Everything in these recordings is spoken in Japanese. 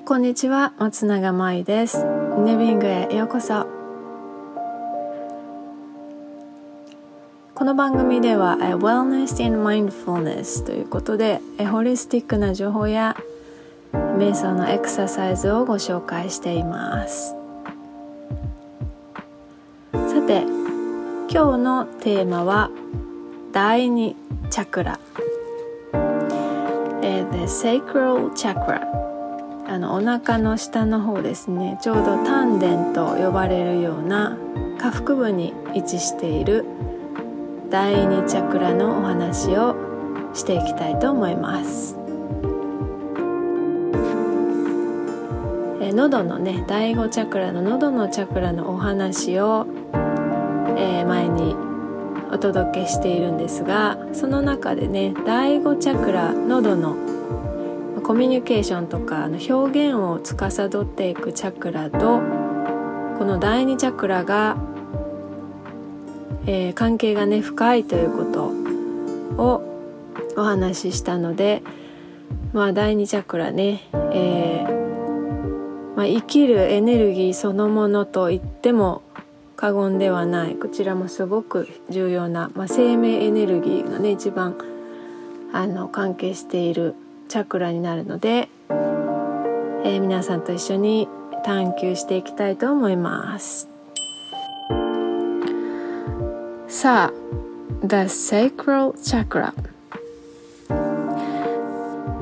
こんにちは。松永舞です。ネビングへようこそ。この番組では Wellness and Mindfulness ということでホリスティックな情報や瞑想のエクササイズをご紹介しています。さて今日のテーマは第二チャクラ。The Sacral Chakra あのお腹の下の方ですねちょうど丹田と呼ばれるような下腹部に位置している第二チャクラのお話をしていきたいと思います。え喉のね第五チャクラの喉のチャクラのお話を、えー、前にお届けしているんですがその中でね第五チャクラ喉のコミュニケーションとかの表現を司っていくチャクラとこの第二チャクラが、えー、関係がね深いということをお話ししたのでまあ第二チャクラね、えー、まあ、生きるエネルギーそのものと言っても過言ではない。こちらもすごく重要な、まあ、生命エネルギーがね一番あの関係しているチャクラになるので、えー、皆さんと一緒に探求していきたいと思います。さあ The Sacral Chakra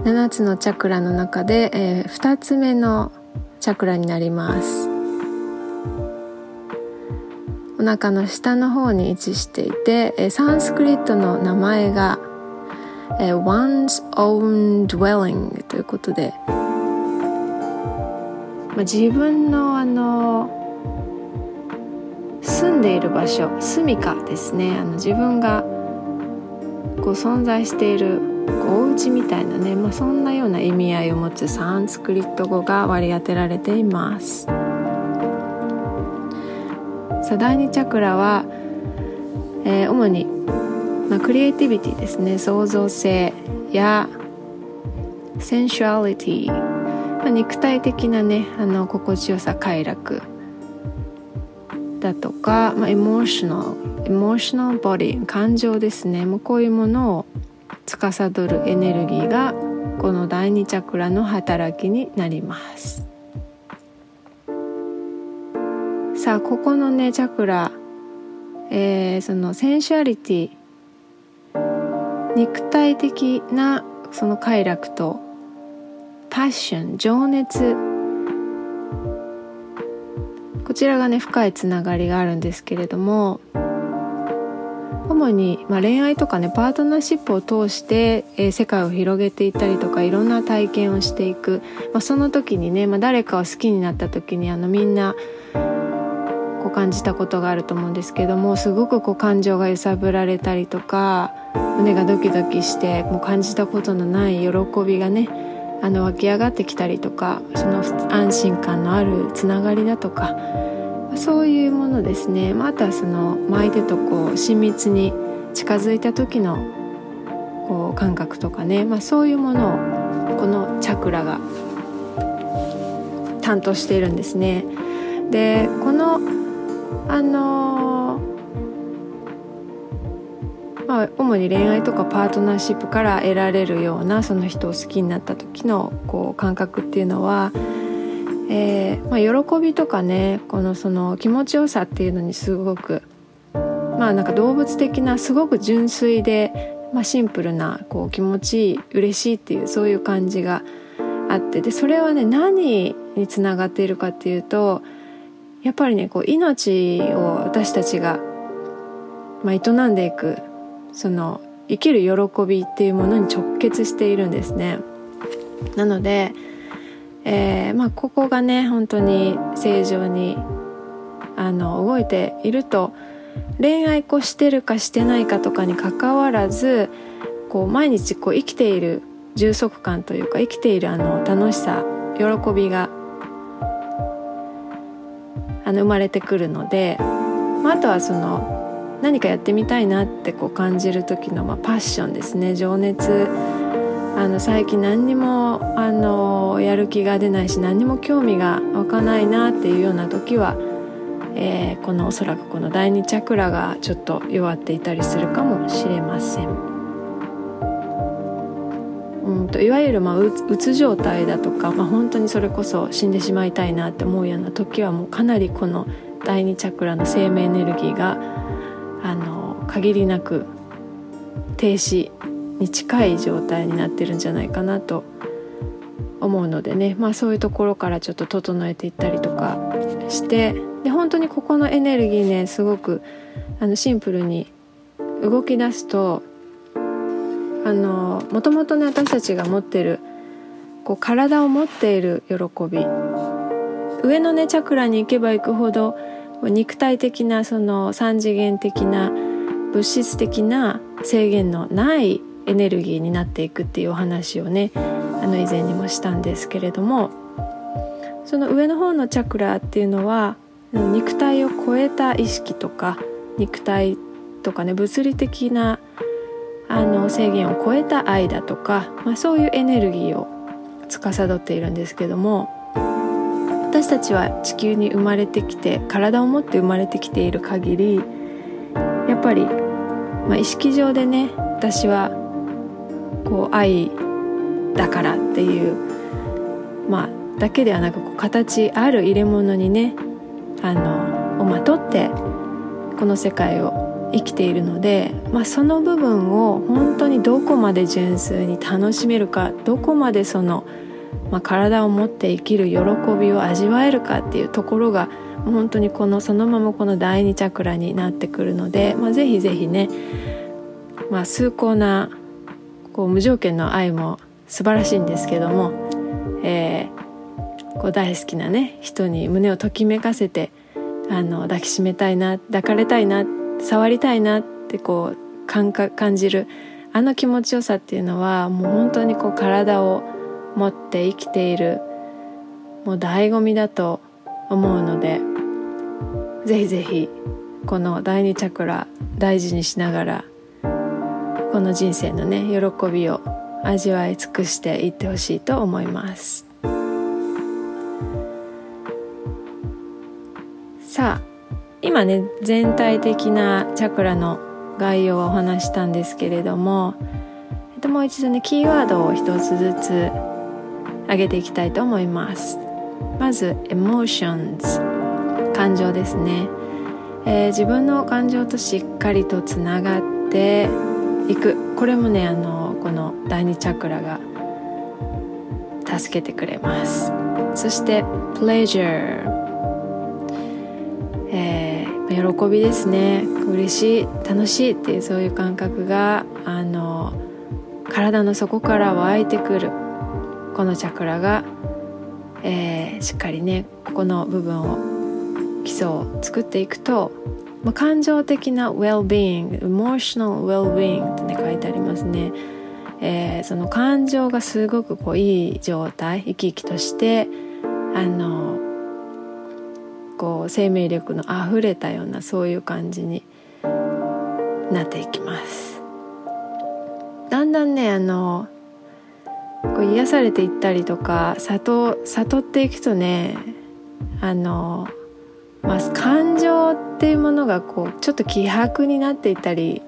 7つのチャクラの中で、えー、2つ目のチャクラになります。お腹の下の方に位置していて、えー、サンスクリットの名前がえー、one's own dwelling ということで、まあ、自分のあの住んでいる場所住みかですね。あの自分がこう存在しているお家みたいなね、まあ、そんなような意味合いを持つサンスクリット語が割り当てられています。さあ第2チャクラは、えー、主にまあ、 creativity ですね。創造性や sensuality、まあ、肉体的なねあの心地よさ快楽だとか、まあ、 emotional emotional body 感情ですね。もうこういうものを司るエネルギーがこの第二チャクラの働きになります。さあここのねチャクラ、えー、そのセンシュアリティ肉体的なその快楽とパッション情熱。こちらがね深いつながりがあるんですけれども主に、まあ、恋愛とかねパートナーシップを通して、えー、世界を広げていったりとかいろんな体験をしていく、まあ、その時にね、まあ、誰かを好きになった時にあのみんなこう感じたことがあると思うんですけどもすごくこう感情が揺さぶられたりとか胸がドキドキしてもう感じたことのない喜びがねあの湧き上がってきたりとかその安心感のあるつながりだとかそういうものですね、まあ、とはその相手とこう親密に近づいた時のこう感覚とかね、まあ、そういうものをこのチャクラが担当しているんですね。でこのあのまあ、主に恋愛とかパートナーシップから得られるようなその人を好きになった時のこう感覚っていうのは、えーまあ、喜びとかねこのその気持ちよさっていうのにすごくまあなんか動物的なすごく純粋で、まあ、シンプルなこう気持ちいい嬉しいっていうそういう感じがあってでそれはね何につながっているかっていうとやっぱりねこう命を私たちが、まあ、営んでいくその生きる喜びっていうものに直結しているんですね。なので、えー、まあ、ここがね本当に正常にあの動いていると恋愛こしてるかしてないかとかにかかわらずこう毎日こう生きている充足感というか生きているあの楽しさ喜びがあの生まれてくるので、まあ、あとはその何かやってみたいなってこう感じる時の、まあ、パッションですね情熱あの最近何にもあのやる気が出ないし何にも興味が湧かないなっていうような時は、えー、このおそらくこの第二チャクラがちょっと弱っていたりするかもしれません。うんといわゆる、まあ、うつ状態だとか、まあ、本当にそれこそ死んでしまいたいなって思うような時はもうかなりこの第二チャクラの生命エネルギーがあの限りなく停止に近い状態になってるんじゃないかなと思うのでね、まあ、そういうところからちょっと整えていったりとかしてで本当にここのエネルギーねすごくあのシンプルに動き出すとあのもともとね私たちが持ってるこう体を持っている喜び。上のねチャクラに行けば行くほど肉体的なその三次元的な物質的な制限のないエネルギーになっていくっていうお話をねあの以前にもしたんですけれどもその上の方のチャクラっていうのは肉体を超えた意識とか肉体とかね物理的なあの制限を超えた愛だとか、まあ、そういうエネルギーを司っているんですけども私たちは地球に生まれてきて体を持って生まれてきている限りやっぱり、まあ、意識上でね私はこう愛だからっていうまあだけではなくこう形ある入れ物にねあのをまとってこの世界を生きているので、まあ、その部分を本当にどこまで純粋に楽しめるかどこまでその、まあ、体を持って生きる喜びを味わえるかっていうところが本当にこのそのままこの第二チャクラになってくるので、まあ、ぜひぜひね、まあ、崇高なこう無条件の愛も素晴らしいんですけども、えー、こう大好きなね人に胸をときめかせてあの抱きしめたいな抱かれたいな触りたいなってこう感感じるあの気持ちよさっていうのはもう本当にこう体を持って生きている。もう醍醐味だと思うのでぜひぜひこの第二チャクラ大事にしながらこの人生のね喜びを味わい尽くしていってほしいと思います。さあ今ね全体的なチャクラの概要はお話したんですけれども、えっと、もう一度ねキーワードを一つずつ上げていきたいと思います。まず emotions 感情ですね、えー、自分の感情としっかりとつながっていく。これもねあのこの第二チャクラが助けてくれます。そして pleasure、えー、喜びですね。嬉しい楽しいっていうそういう感覚があの体の底から湧いてくる。このチャクラが、えー、しっかりねここの部分を基礎を作っていくとまあ、感情的な well-being emotional well-being ってね書いてありますね、えー、その感情がすごくこういい状態生き生きとしてあのこう生命力のあふれたようなそういう感じになっていきます。だんだんねあのこう癒されていったりとか悟悟っていくとねあのまあ、感情っていうものがこうちょっと希薄になっていたり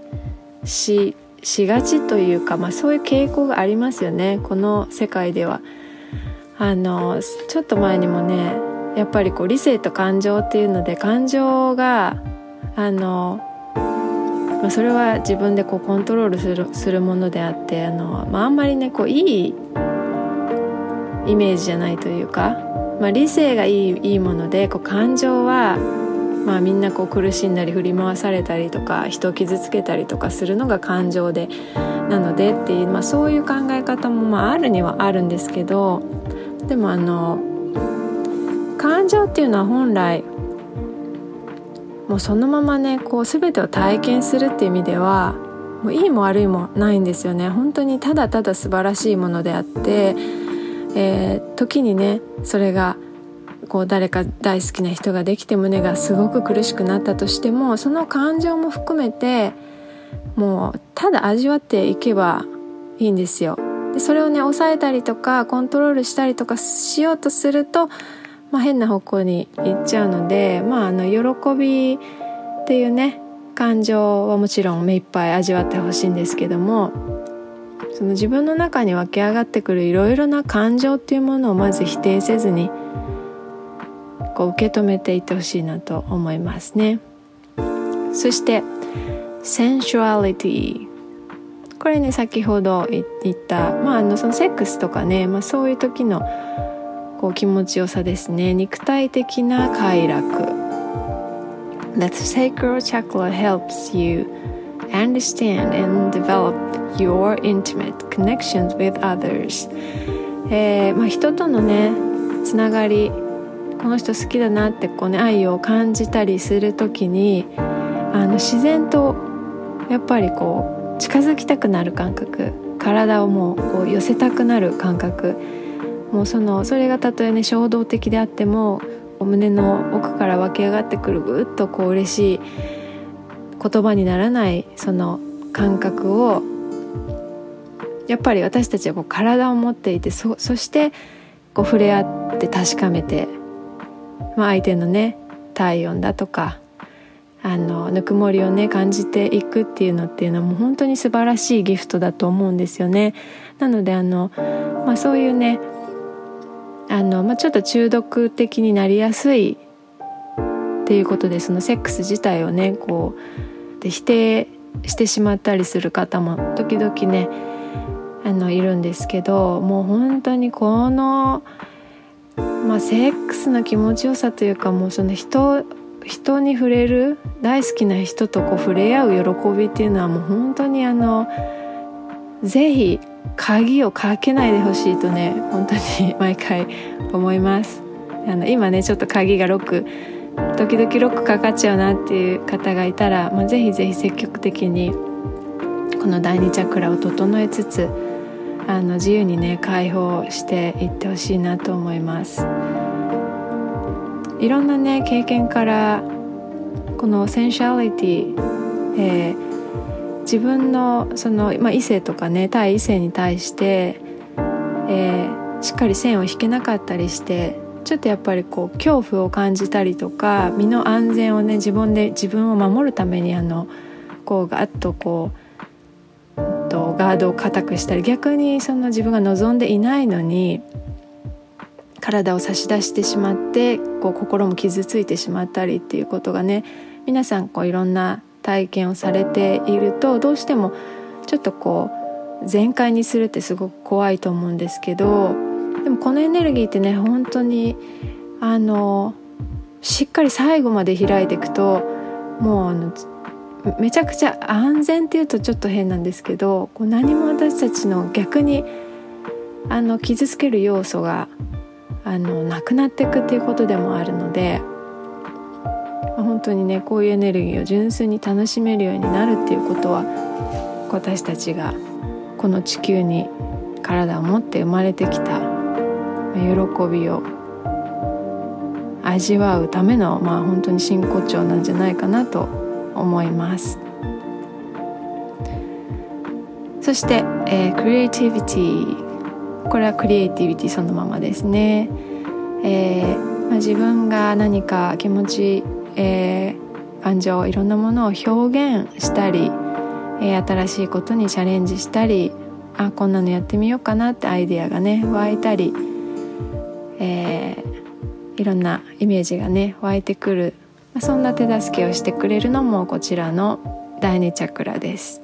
ししがちというか、まあ、そういう傾向がありますよねこの世界では。あのちょっと前にもねやっぱりこう理性と感情っていうので感情があの、まあ、それは自分でこうコントロールするするものであってあの、まあ、んまりねこういいイメージじゃないというかまあ、理性がいいいいものでこう感情は、まあ、みんなこう苦しんだり振り回されたりとか人を傷つけたりとかするのが感情でなのでっていう、まあ、そういう考え方もまああるにはあるんですけどでもあの感情っていうのは本来もうそのままねこう全てを体験するっていう意味ではもういいも悪いもないんですよね。本当にただただ素晴らしいものであってえー、時にねそれがこう誰か大好きな人ができて胸がすごく苦しくなったとしてもその感情も含めてもうただ味わっていけばいいんですよ。でそれをね抑えたりとかコントロールしたりとかしようとすると、まあ、変な方向に行っちゃうので、まあ、あの喜びっていうね感情はもちろん目いっぱい味わってほしいんですけどもその自分の中に湧き上がってくるいろいろな感情っていうものをまず否定せずにこう受け止めていってほしいなと思いますね。そして sensuality これね先ほど言った、まあ、あのそのセックスとかね、まあ、そういう時のこう気持ちよさですね。肉体的な快楽。That sacral chakra helps you understand and develop your intimate connections with others、えーまあ、人とのねつながりこの人好きだなってこう、ね、愛を感じたりする時にあの自然とやっぱりこう近づきたくなる感覚。体をもうこう寄せたくなる感覚。もうそのそれがたとえね衝動的であってもお胸の奥から湧き上がってくるぐっとこう嬉しい言葉にならないその感覚をやっぱり私たちはこう体を持っていてそそしてこう触れ合って確かめて、まあ、相手のね体温だとかあのぬくもりをね感じていくっていうのっていうのはもう本当に素晴らしいギフトだと思うんですよね。なのであの、まあ、そういうねあの、まあ、ちょっと中毒的になりやすいっていうことでそのセックス自体をねこうで否定してしまったりする方も時々ねあのいるんですけどもう本当にこの、まあ、セックスの気持ちよさというかもうその人人に触れる大好きな人とこう触れ合う喜びっていうのはもう本当にあのぜひ鍵をかけないでほしいとね本当に毎回思いますあの今ねちょっと鍵がロック時々ロックかかっちゃうなっていう方がいたら、まあ、ぜひぜひ積極的にこの第二チャクラを整えつつあの自由にね解放していってほしいなと思います。いろんなね経験からこのセンシャリティ、えー、自分のその、まあ、異性とかね対異性に対して、えー、しっかり線を引けなかったりしてちょっとやっぱりこう恐怖を感じたりとか身の安全をね自分で自分を守るためにあのこうガッとこうとガードを固くしたり逆にその自分が望んでいないのに体を差し出してしまってこう心も傷ついてしまったりっていうことがね皆さんこういろんな体験をされているとどうしてもちょっとこう全開にするってすごく怖いと思うんですけどでもこのエネルギーってね本当にあのしっかり最後まで開いていくともうあのめちゃくちゃ安全っていうとちょっと変なんですけどこう何も私たちの逆にあの傷つける要素があのなくなっていくっていうことでもあるので本当にねこういうエネルギーを純粋に楽しめるようになるっていうことは私たちがこの地球に体を持って生まれてきた喜びを味わうためのまあ本当に真骨頂なんじゃないかなと思います。そして、えー、クリエイティビティこれはクリエイティビティそのままですね、えー、まあ、自分が何か気持ち、えー、感情いろんなものを表現したり、えー、新しいことにチャレンジしたりあこんなのやってみようかなってアイデアがね湧いたり、えいろんなイメージがね湧いてくる、まあ、そんな手助けをしてくれるのもこちらの第二チャクラです。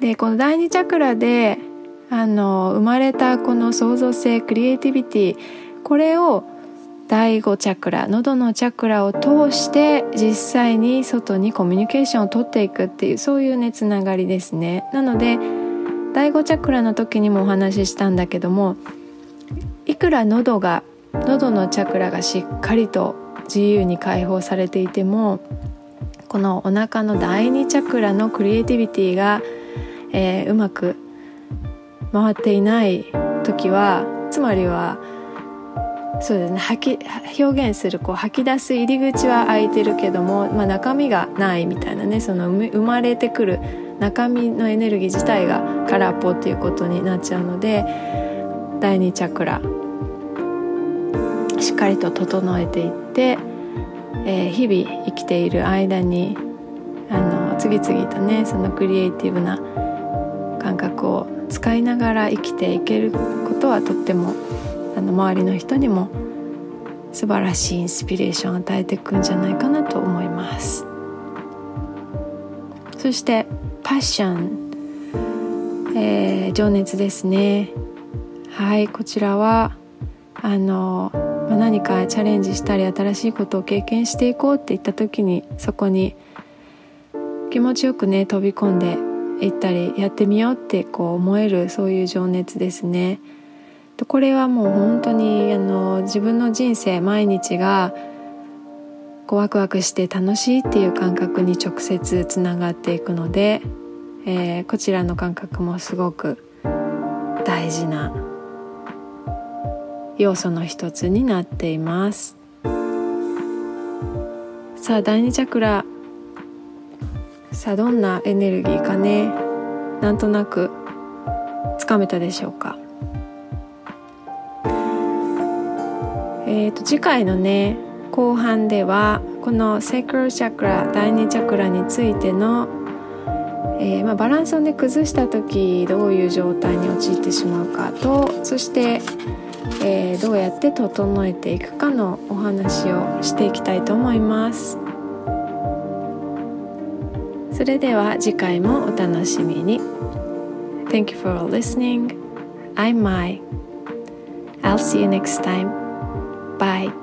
でこの第二チャクラであの生まれたこの創造性クリエイティビティこれを第5チャクラ喉のチャクラを通して実際に外にコミュニケーションをとっていくっていうそういうねつながりですね。なので第5チャクラの時にもお話ししたんだけどもいくら喉が喉のチャクラがしっかりと自由に解放されていてもこのお腹の第2チャクラのクリエイティビティが、えー、うまく回っていない時はつまりはそうですね。吐き表現するこう吐き出す入り口は開いてるけども、まあ、中身がないみたいなねその生まれてくる中身のエネルギー自体が空っぽっていうことになっちゃうので第2チャクラしっかりと整えていって、えー、日々生きている間にあの次々とねそのクリエイティブな感覚を使いながら生きていけることはとってもあの周りの人にも素晴らしいインスピレーションを与えていくんじゃないかなと思います。そしてパッション、えー、情熱ですね。はいこちらはあの、ま、何かチャレンジしたり新しいことを経験していこうって言った時にそこに気持ちよくね飛び込んでいったりやってみようってこう思えるそういう情熱ですね。これはもう本当にあの自分の人生毎日がこうワクワクして楽しいっていう感覚に直接つながっていくので、えー、こちらの感覚もすごく大事な要素の一つになっています。さあ第二チャクラ。さあどんなエネルギーかね。なんとなくつかめたでしょうか。えーと、次回のね後半ではこのセクロチャクラ第二チャクラについての、えー、まあ、バランスをね崩した時どういう状態に陥ってしまうかとそして、えー、どうやって整えていくかのお話をしていきたいと思います。それでは次回もお楽しみに。Thank you for listening. I'm Mai. I'll see you next time. Bye.